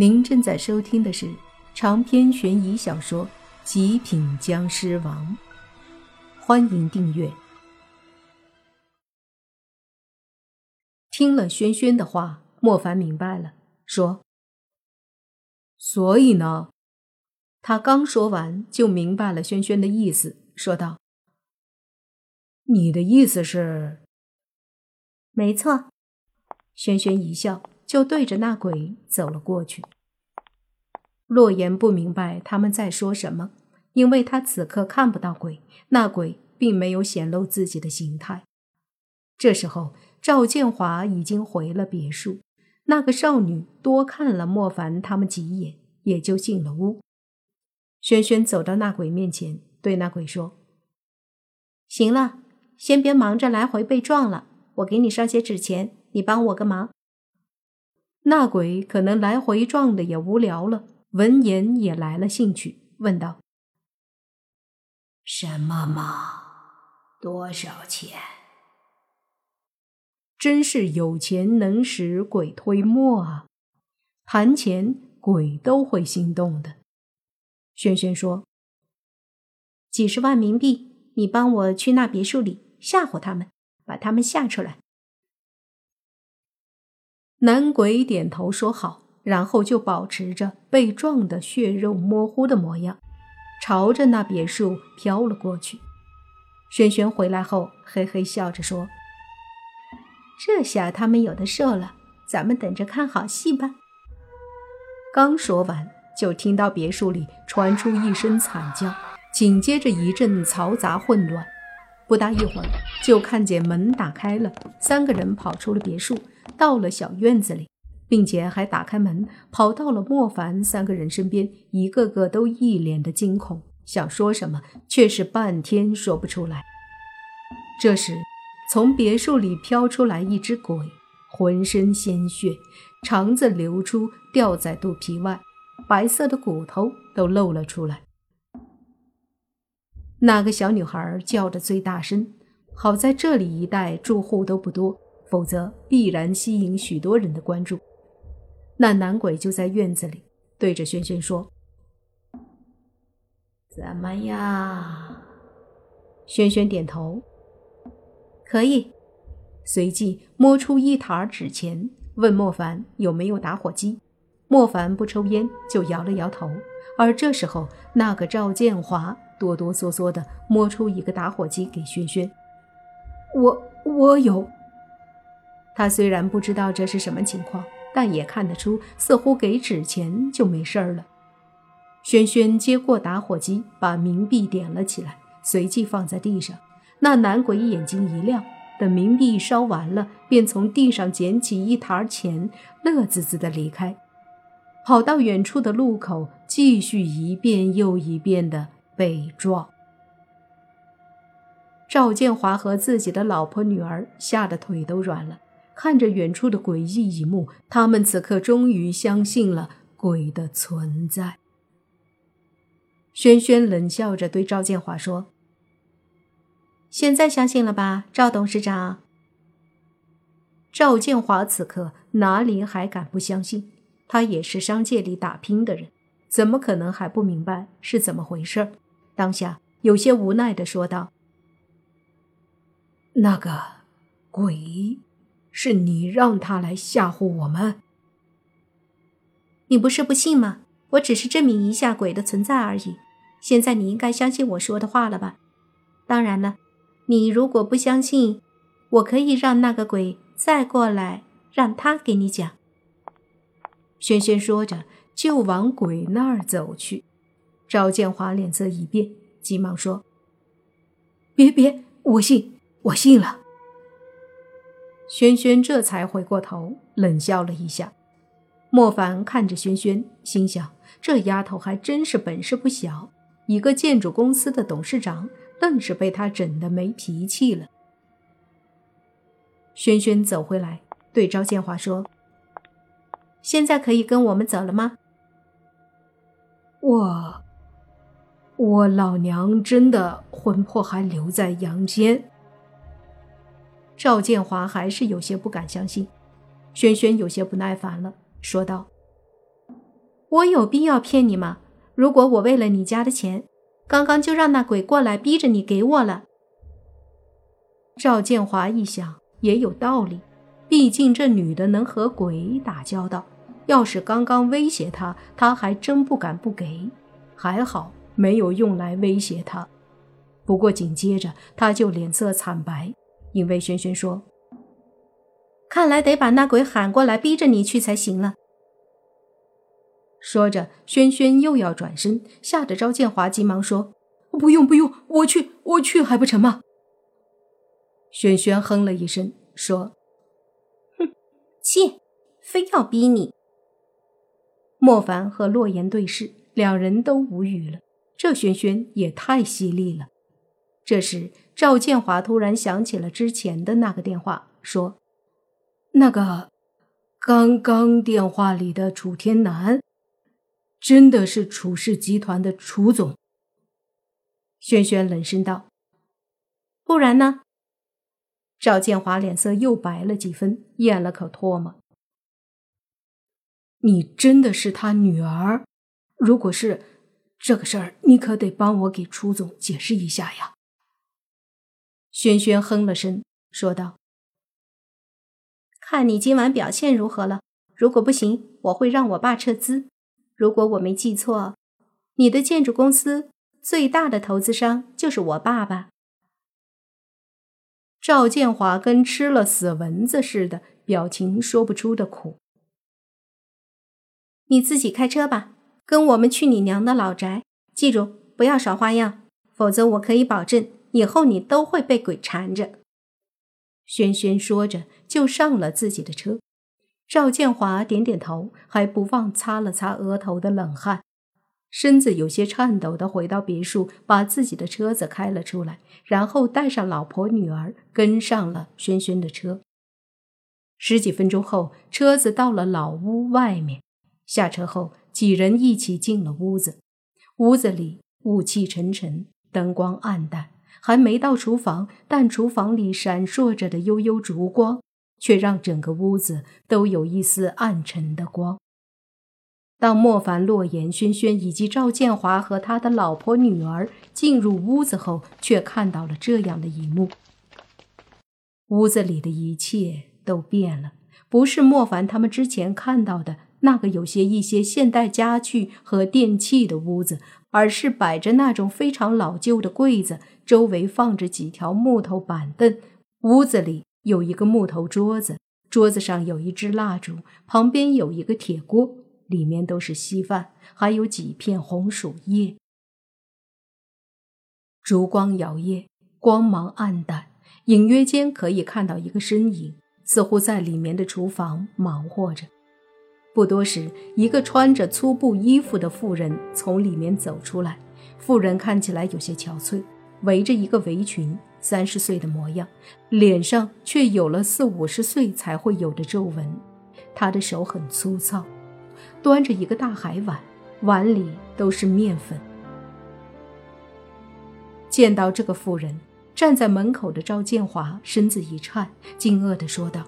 您正在收听的是长篇悬疑小说《极品僵尸王》，欢迎订阅。听了轩轩的话，莫凡明白了，说：“所以呢？”他刚说完，就明白了轩轩的意思，说道：“你的意思是？”没错。轩轩一笑。就对着那鬼走了过去。洛言不明白他们在说什么，因为他此刻看不到鬼，那鬼并没有显露自己的形态。这时候，赵建华已经回了别墅。那个少女多看了莫凡他们几眼，也就进了屋。轩轩走到那鬼面前，对那鬼说：“行了，先别忙着来回被撞了，我给你烧些纸钱，你帮我个忙。”那鬼可能来回撞的也无聊了，闻言也来了兴趣，问道：“什么嘛？多少钱？”真是有钱能使鬼推磨啊！谈钱，鬼都会心动的。轩轩说：“几十万冥币，你帮我去那别墅里吓唬他们，把他们吓出来。”男鬼点头说好，然后就保持着被撞的血肉模糊的模样，朝着那别墅飘了过去。轩轩回来后，嘿嘿笑着说：“这下他们有的受了，咱们等着看好戏吧。”刚说完，就听到别墅里传出一声惨叫，紧接着一阵嘈杂混乱。不大一会儿，就看见门打开了，三个人跑出了别墅。到了小院子里，并且还打开门，跑到了莫凡三个人身边，一个个都一脸的惊恐，想说什么，却是半天说不出来。这时，从别墅里飘出来一只鬼，浑身鲜血，肠子流出，掉在肚皮外，白色的骨头都露了出来。那个小女孩叫的最大声，好在这里一带住户都不多。否则必然吸引许多人的关注。那男鬼就在院子里，对着轩轩说：“怎么样？”轩轩点头：“可以。”随即摸出一沓纸钱，问莫凡有没有打火机。莫凡不抽烟，就摇了摇头。而这时候，那个赵建华哆哆嗦嗦地摸出一个打火机给轩轩：“我我有。”他虽然不知道这是什么情况，但也看得出，似乎给纸钱就没事儿了。轩轩接过打火机，把冥币点了起来，随即放在地上。那男鬼眼睛一亮，等冥币烧完了，便从地上捡起一沓钱，乐滋滋的离开，跑到远处的路口，继续一遍又一遍的被撞。赵建华和自己的老婆女儿吓得腿都软了。看着远处的诡异一幕，他们此刻终于相信了鬼的存在。轩轩冷笑着对赵建华说：“现在相信了吧，赵董事长？”赵建华此刻哪里还敢不相信？他也是商界里打拼的人，怎么可能还不明白是怎么回事？当下有些无奈的说道：“那个鬼。”是你让他来吓唬我们？你不是不信吗？我只是证明一下鬼的存在而已。现在你应该相信我说的话了吧？当然了，你如果不相信，我可以让那个鬼再过来，让他给你讲。轩轩说着，就往鬼那儿走去。赵建华脸色一变，急忙说：“别别，我信，我信了。”轩轩这才回过头，冷笑了一下。莫凡看着轩轩，心想：这丫头还真是本事不小，一个建筑公司的董事长，愣是被他整得没脾气了。轩轩走回来，对赵建华说：“现在可以跟我们走了吗？”我，我老娘真的魂魄还留在阳间。赵建华还是有些不敢相信，轩轩有些不耐烦了，说道：“我有必要骗你吗？如果我为了你家的钱，刚刚就让那鬼过来逼着你给我了。赵建华一想，也有道理，毕竟这女的能和鬼打交道，要是刚刚威胁他，他还真不敢不给。还好没有用来威胁他。不过紧接着他就脸色惨白，因为轩轩说：“看来得把那鬼喊过来，逼着你去才行了。”说着，轩轩又要转身，吓得赵建华急忙说：“不用不用，我去我去还不成吗？”轩轩哼了一声，说：“哼，切，非要逼你。”莫凡和洛言对视，两人都无语了。这轩轩也太犀利了。这时，赵建华突然想起了之前的那个电话，说：“那个，刚刚电话里的楚天南。”真的是楚氏集团的楚总。轩轩冷声道：“不然呢？”赵建华脸色又白了几分，咽了口唾沫：“你真的是他女儿？如果是这个事儿，你可得帮我给楚总解释一下呀。”轩轩哼了声，说道：“看你今晚表现如何了？如果不行，我会让我爸撤资。”如果我没记错，你的建筑公司最大的投资商就是我爸爸。赵建华跟吃了死蚊子似的，表情说不出的苦。你自己开车吧，跟我们去你娘的老宅。记住，不要耍花样，否则我可以保证以后你都会被鬼缠着。轩轩说着，就上了自己的车。赵建华点点头，还不忘擦了擦额头的冷汗，身子有些颤抖的回到别墅，把自己的车子开了出来，然后带上老婆女儿，跟上了轩轩的车。十几分钟后，车子到了老屋外面，下车后，几人一起进了屋子。屋子里雾气沉沉，灯光暗淡，还没到厨房，但厨房里闪烁着的悠悠烛光。却让整个屋子都有一丝暗沉的光。当莫凡、洛言、轩轩以及赵建华和他的老婆、女儿进入屋子后，却看到了这样的一幕：屋子里的一切都变了，不是莫凡他们之前看到的那个有些一些现代家具和电器的屋子，而是摆着那种非常老旧的柜子，周围放着几条木头板凳，屋子里。有一个木头桌子，桌子上有一支蜡烛，旁边有一个铁锅，里面都是稀饭，还有几片红薯叶。烛光摇曳，光芒暗淡，隐约间可以看到一个身影，似乎在里面的厨房忙活着。不多时，一个穿着粗布衣服的妇人从里面走出来，妇人看起来有些憔悴，围着一个围裙。三十岁的模样，脸上却有了四五十岁才会有的皱纹。他的手很粗糙，端着一个大海碗，碗里都是面粉。见到这个妇人，站在门口的赵建华身子一颤，惊愕地说道：“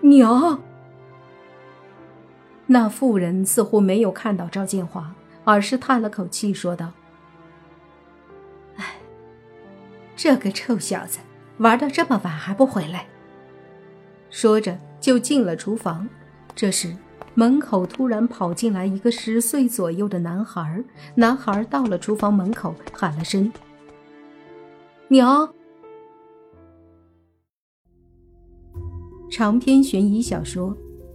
娘！”那妇人似乎没有看到赵建华，而是叹了口气说道。哎这个臭小子玩到这么晚还不回来，说着就进了厨房。这时，门口突然跑进来一个十岁左右的男孩。男孩到了厨房门口，喊了声：“娘。”长篇悬疑小说《